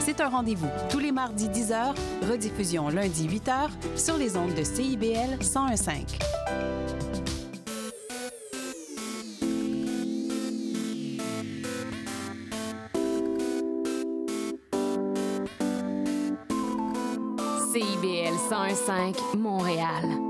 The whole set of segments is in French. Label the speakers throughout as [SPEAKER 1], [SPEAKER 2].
[SPEAKER 1] C'est un rendez-vous tous les mardis 10h, rediffusion lundi 8h sur les ondes de CIBL 1015.
[SPEAKER 2] CIBL 1015 Montréal.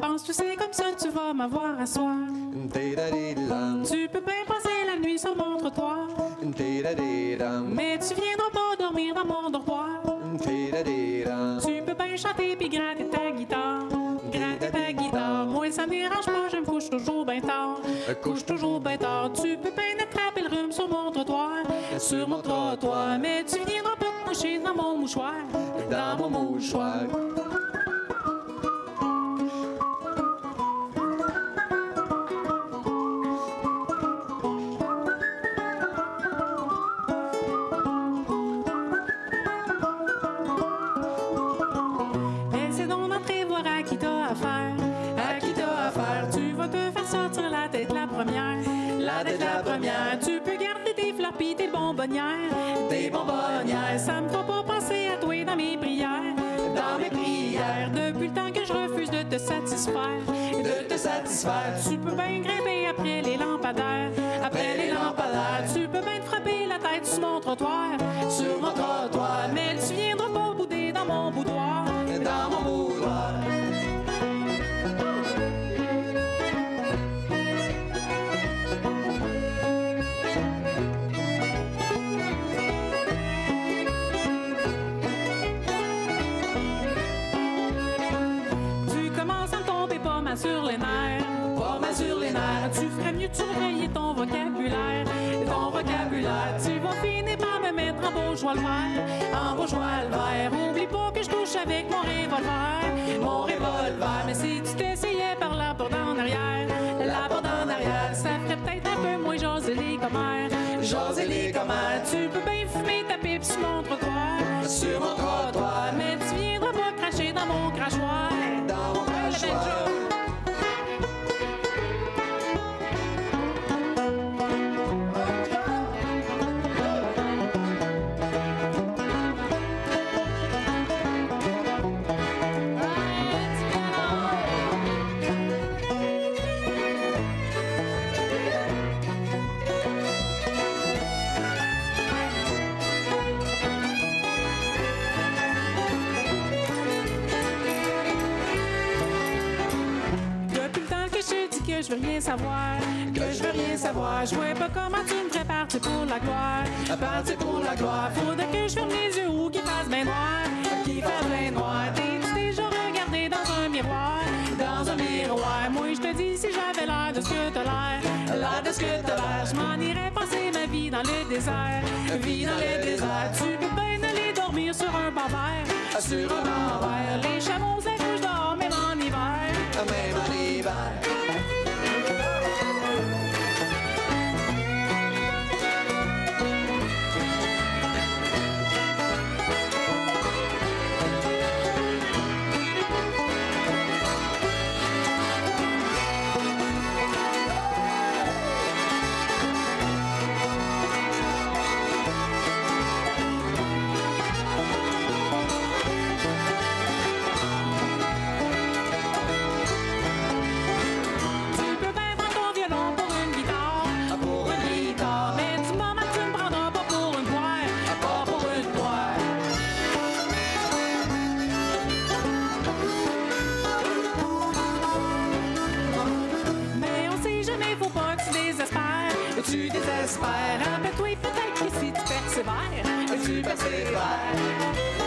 [SPEAKER 3] Pense-tu c'est comme ça tu vas m'avoir à soir Tu peux bien passer la nuit sur mon trottoir Mais tu viendras pas dormir dans mon dortoir. Tu peux bien chanter puis gratter ta guitare. Gratter ta guitare. Moi ça me dérange pas, je me couche toujours bien tard. Couche toujours bien tard. Tu peux bien attraper le rhume sur mon trottoir. Sur mon trottoir. Mais tu viendras pas te coucher dans mon mouchoir. Dans mon mouchoir bonbonnières. Tes bonbonnières. Ça me fera pas penser à toi dans mes prières. Dans mes prières. Depuis le temps que je refuse de te satisfaire. De te satisfaire. Tu peux bien grimper après les lampadaires. Après les lampadaires. Tu peux bien te frapper la tête sur mon trottoir. Sur mon trottoir. Mais tu viendras pas bouder dans mon boudoir. En bourgeois le vert. En bourgeois le vert. Oublie pas que je couche avec mon revolver. Mon revolver. Mais si tu t'essayais par la porte en arrière. La porte en arrière. Ça ferait peut-être un peu moins jaser les commères. Jaser. Tu peux bien fumer ta pipe sur mon trottoir. Sur mon je veux rien savoir, que je veux rien savoir, je vois pas comment tu me partir pour la gloire, partir pour la gloire. Faudrait que je ferme les yeux ou qu'il fasse bien noir, qu'il fasse bien noir. T'es-tu déjà regardé dans un miroir, dans un miroir? Moi je te dis si j'avais l'air de ce que t'as l'air, l'air de ce que t'as l'air, je m'en irais passer ma vie dans le désert, vie dans le désert. Tu peux bien aller dormir sur un banc sur un banc. Les chameaux s'accouchent dehors même en hiver, même en hiver. Désespères, tu désespères. Rappelle-toi peut-être que si tu persévères, tu persévères.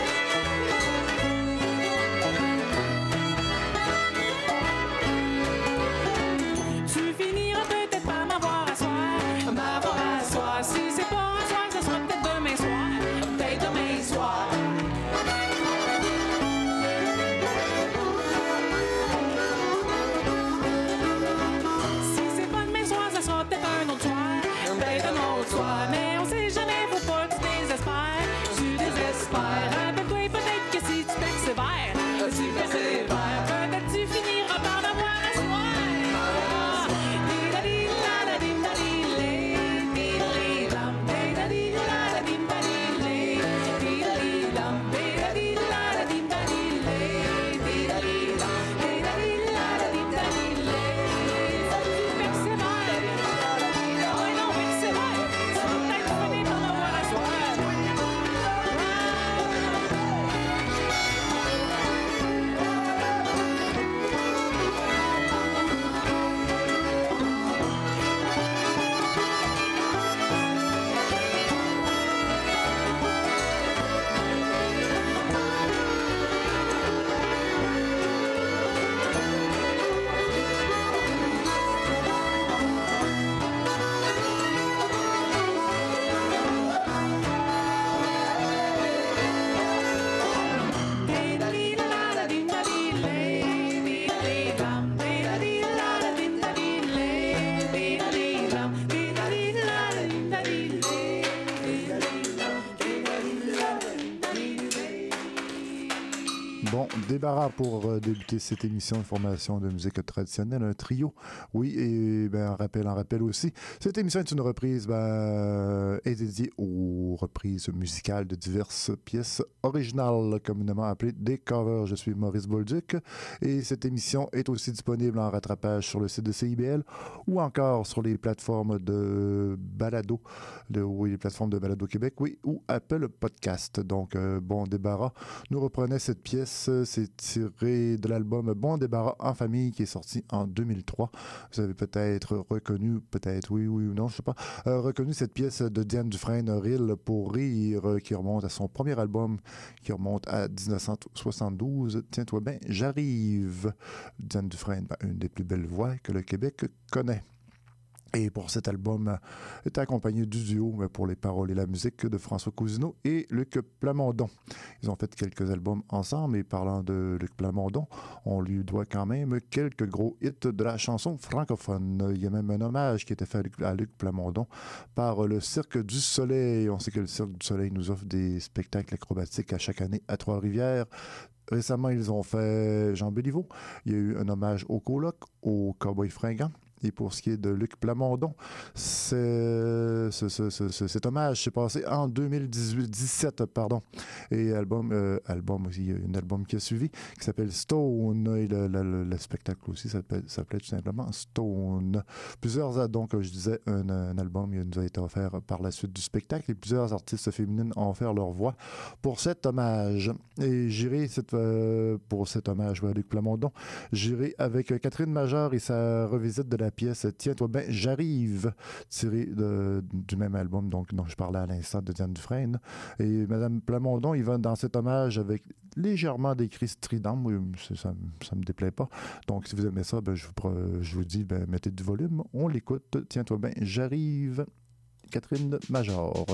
[SPEAKER 4] Pour euh, débuter cette émission Information de musique traditionnelle, un trio. Oui, et ben, un rappel, un rappel aussi. Cette émission est une reprise, ben, est dédiée aux reprises musicales de diverses pièces originales, communément appelées des covers. Je suis Maurice Bolduc et cette émission est aussi disponible en rattrapage sur le site de CIBL ou encore sur les plateformes de balado, de, oui, les plateformes de balado Québec, oui, ou Apple Podcast. Donc, euh, bon débarras. Nous reprenons cette pièce, c'est tiré de l'album Bon débarras en famille qui est sorti en 2003. Vous avez peut-être reconnu, peut-être oui, oui ou non, je sais pas, euh, reconnu cette pièce de Diane Dufresne, Rille pour rire, qui remonte à son premier album, qui remonte à 1972. Tiens-toi bien, j'arrive. Diane Dufresne, ben, une des plus belles voix que le Québec connaît. Et pour cet album, est accompagné du duo pour les paroles et la musique de François Cousineau et Luc Plamondon. Ils ont fait quelques albums ensemble et parlant de Luc Plamondon, on lui doit quand même quelques gros hits de la chanson francophone. Il y a même un hommage qui était fait à Luc, Plamondon par le Cirque du Soleil. On sait que le Cirque du Soleil nous offre des spectacles acrobatiques à chaque année à Trois-Rivières. Récemment, ils ont fait Jean Béliveau. Il y a eu un hommage au coloc, au cowboy fringant. Et pour ce qui est de Luc Plamondon, cet hommage s'est passé en 2018-17, pardon. Et album, euh, album aussi, il y a un album qui a suivi qui s'appelle Stone. Et le, le- le- le spectacle aussi s'appelait tout simplement Stone. Plusieurs, donc, comme je disais, un, album il nous a été offert par la suite du spectacle et plusieurs artistes féminines ont offert leur voix pour cet hommage. Et j'irai euh, pour cet hommage à Luc Plamondon, j'irai avec Catherine Major et sa revisite de la pièce Tiens-toi ben, j'arrive, tirée de- du même album donc, dont je parlais à l'instant de Diane Dufresne. Et Madame Plamondon, il va dans cet hommage avec légèrement des cris stridents. Moi, ça, ça me déplaît pas. Donc, si vous aimez ça, ben, je, vous, je vous dis, ben, mettez du volume. On l'écoute. Tiens-toi ben, j'arrive. Catherine Major.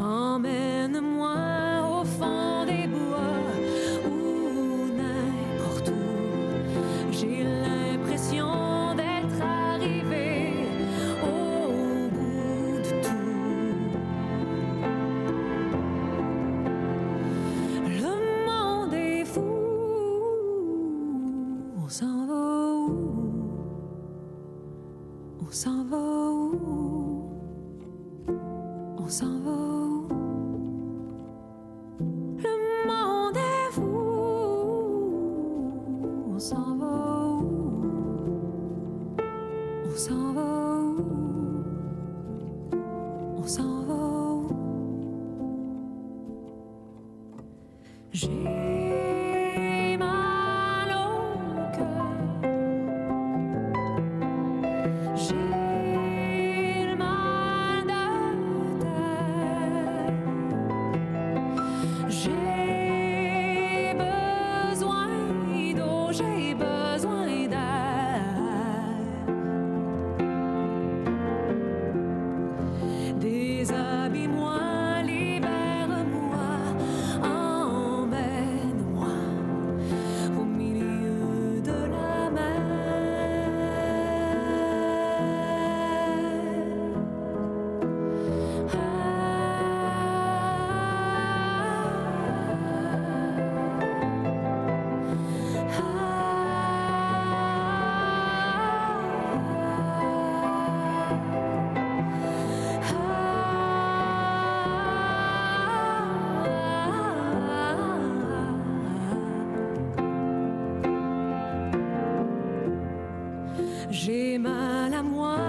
[SPEAKER 5] Amen. 是。J'ai mal à moi.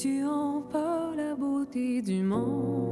[SPEAKER 5] tu emportes la beauté du monde.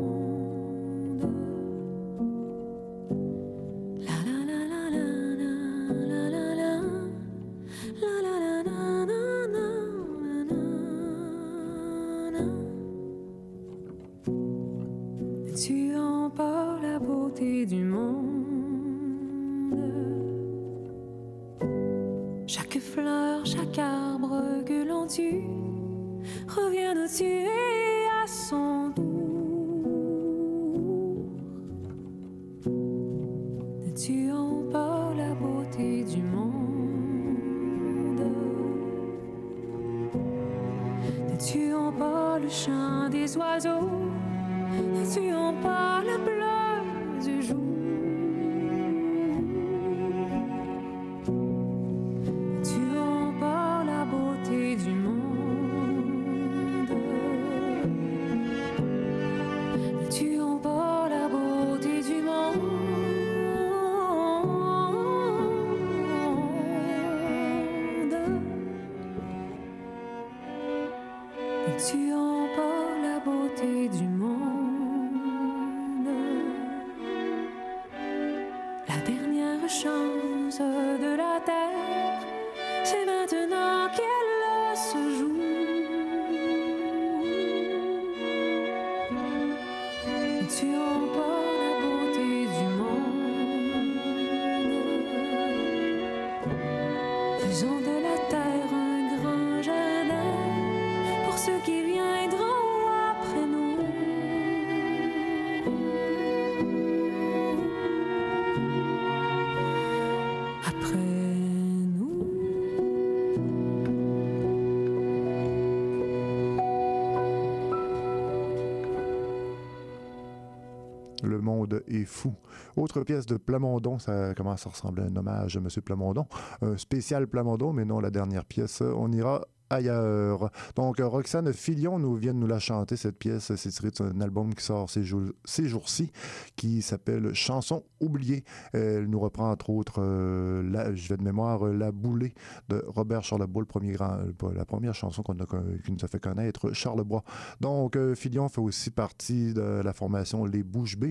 [SPEAKER 4] Est fou. Autre pièce de Plamondon, ça commence à ressembler à un hommage à M. Plamondon. Un spécial Plamondon, mais non la dernière pièce. On ira ailleurs. Donc, Roxane Filion nous vient de nous la chanter, cette pièce. C'est tiré d'un album qui sort ces, jours- ces jours-ci, qui s'appelle Chanson oubliée. Elle nous reprend, entre autres, euh, la, je vais de mémoire, euh, La Boulée de Robert Charlebois, le premier euh, la première chanson qu'on qui nous a fait connaître, Charlebois. Donc, Filion fait aussi partie de la formation Les Bouches B.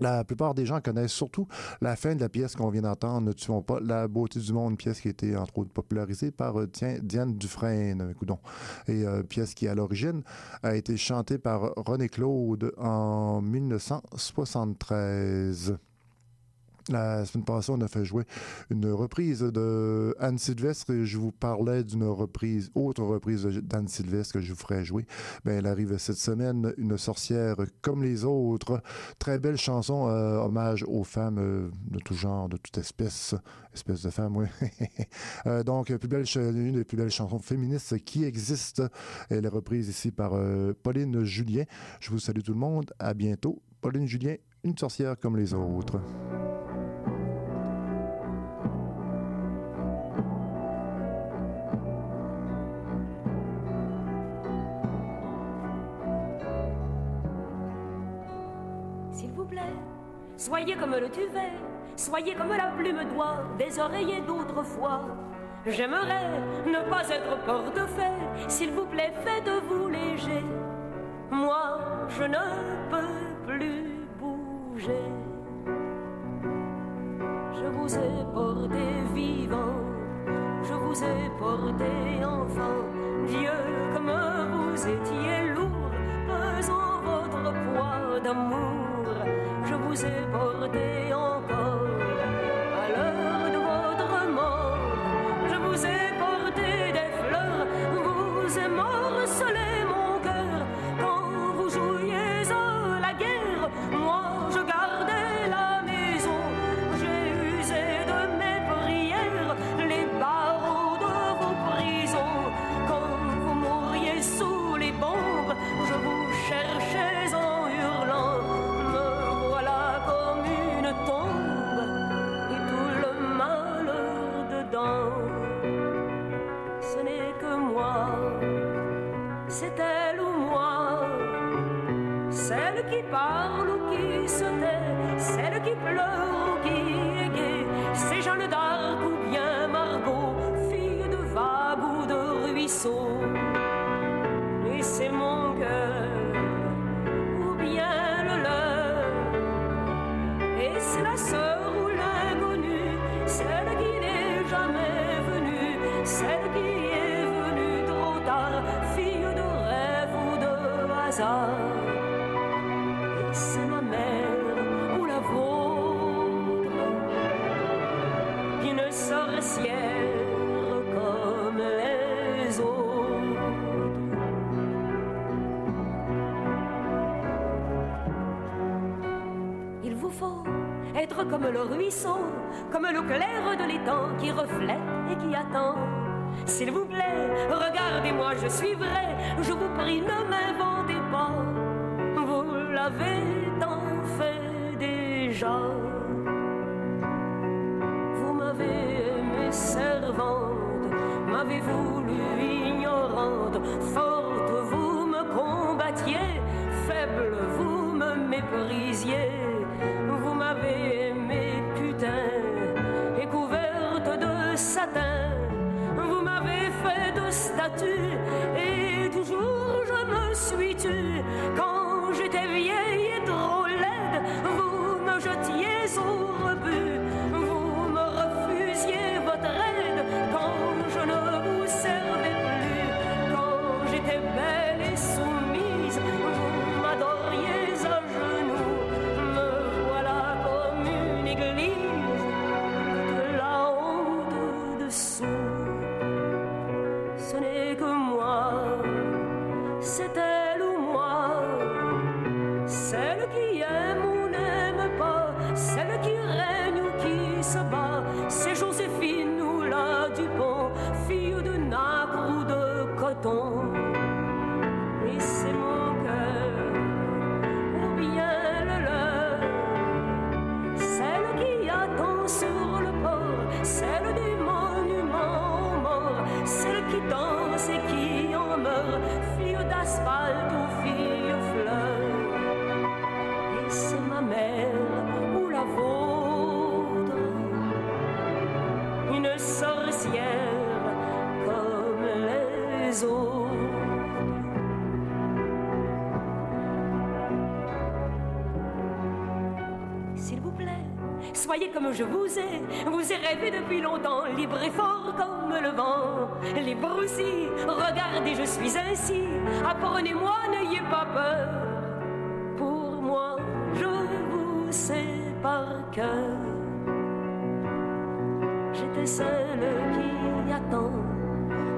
[SPEAKER 4] La plupart des gens connaissent surtout la fin de la pièce qu'on vient d'entendre, Ne tuons pas la beauté du monde, pièce qui a été entre autres popularisée par euh, Diane Dufresne, coudonc. et euh, pièce qui à l'origine a été chantée par René Claude en 1973. La semaine passée, on a fait jouer une reprise de Anne Sylvestre et je vous parlais d'une reprise, autre reprise d'Anne Sylvestre que je vous ferai jouer. Ben, elle arrive cette semaine, une sorcière comme les autres. Très belle chanson, euh, hommage aux femmes euh, de tout genre, de toute espèce. Espèce de femme, oui. Euh, donc, une des plus belles chansons féministes qui existent. Elle est reprise ici par Pauline Julien. Je vous salue tout le monde. À bientôt. Pauline Julien, une sorcière comme les autres.
[SPEAKER 6] Soyez comme le duvet, soyez comme la plume d'oie des oreillers d'autrefois. J'aimerais ne pas être portefeuille, s'il vous plaît, faites-vous léger. Moi, je ne peux plus bouger. Je vous ai porté vivant, je vous ai porté enfant. Dieu, comme vous étiez lourd, pesant votre poids d'amour, vous ai porté encore c'est elle ou moi. Celle qui parle ou qui se celle qui pleure ou qui est gaie, c'est Jeanne d'Arc ou bien Margot, fille de vague ou de ruisseau. Et c'est mon cœur comme le ruisseau, comme l'eau claire de l'étang qui reflète et qui attend. S'il vous plaît, regardez-moi, je suis vrai, je vous prie, ne m'inventez pas. Vous l'avez tant fait déjà. Vous m'avez aimé servante, m'avez voulu ignorante, forte, vous me combattiez, faible, vous me méprisiez. Vous m'avez de et toujours je me suis tue. Quand j'étais vieille et trop laide, vous me jetiez au rebut. Vous me refusiez votre aide quand je ne vous servais plus. Quand j'étais belle et soumise, vous m'adoriez à genoux. Me voilà comme une église, de la honte dessous. S'il vous plaît, soyez comme je vous ai. Vous ai rêvé depuis longtemps, libre et fort comme le vent. Libre aussi, regardez, je suis ainsi. Apprenez-moi, n'ayez pas peur. Pour moi, je vous sais par cœur. J'étais celle qui attend,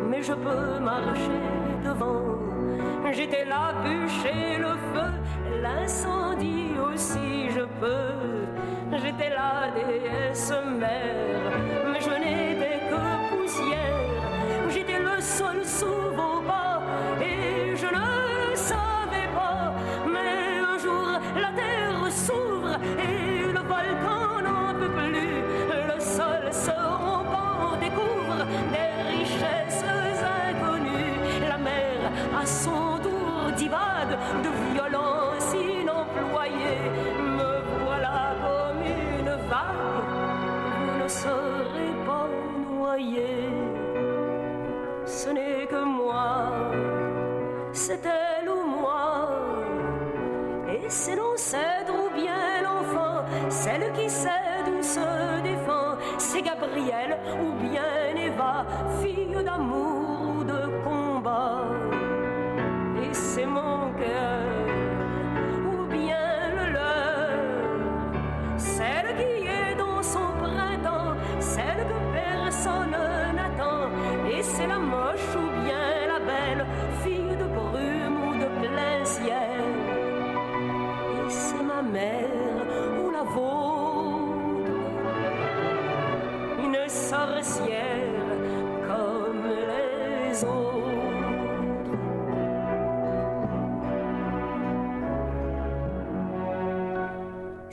[SPEAKER 6] mais je peux marcher devant. J'étais la bûche et le feu, l'incendie aussi je peux. J'étais la déesse mère, mais je n'étais que poussière. J'étais le sol sous vos pas et je ne savais pas. Mais un jour la terre s'ouvre et le volcan n'en peut plus. Le sol se rompt, on découvre à son tour divade de violence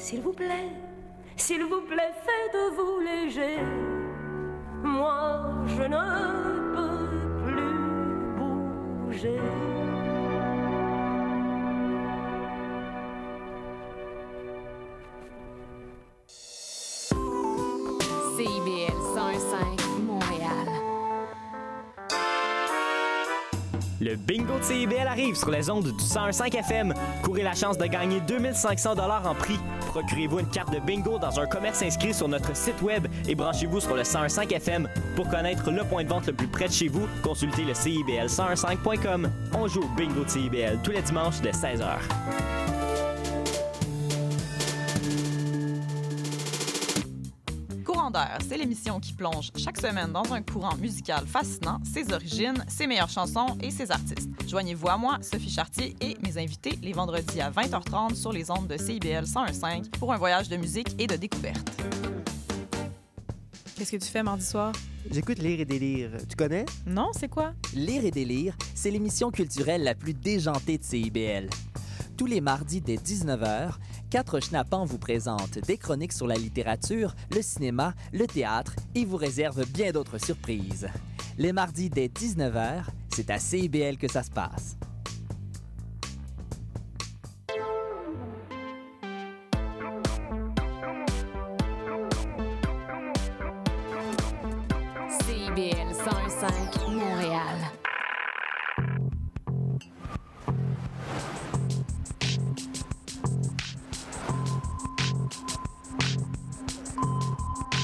[SPEAKER 6] S'il vous plaît, s'il vous plaît, faites-vous léger. Moi, je ne peux plus bouger.
[SPEAKER 2] CIBL 101.5 Montréal.
[SPEAKER 7] Le bingo de CIBL arrive sur les ondes du 101.5 FM. Courez la chance de gagner 2500 dollars en prix. Procurez-vous une carte de bingo dans un commerce inscrit sur notre site web et branchez-vous sur le 101.5 FM. Pour connaître le point de vente le plus près de chez vous, consultez le CIBL1015.com. On joue au bingo de CIBL tous les dimanches de 16h.
[SPEAKER 8] C'est l'émission qui plonge chaque semaine dans un courant musical fascinant, ses origines, ses meilleures chansons et ses artistes. Joignez-vous à moi, Sophie Chartier et mes invités les vendredis à 20h30 sur les ondes de CIBL 101.5 pour un voyage de musique et de découverte. Qu'est-ce que tu fais mardi soir?
[SPEAKER 9] J'écoute Lire et délire. Tu connais?
[SPEAKER 8] Non, c'est quoi?
[SPEAKER 10] Lire et délire, c'est l'émission culturelle la plus déjantée de CIBL. Tous les mardis dès 19h, Quatre Schnappants vous présentent des chroniques sur la littérature, le cinéma, le théâtre et vous réservent bien d'autres surprises. Les mardis dès 19h, c'est à CIBL que ça se passe.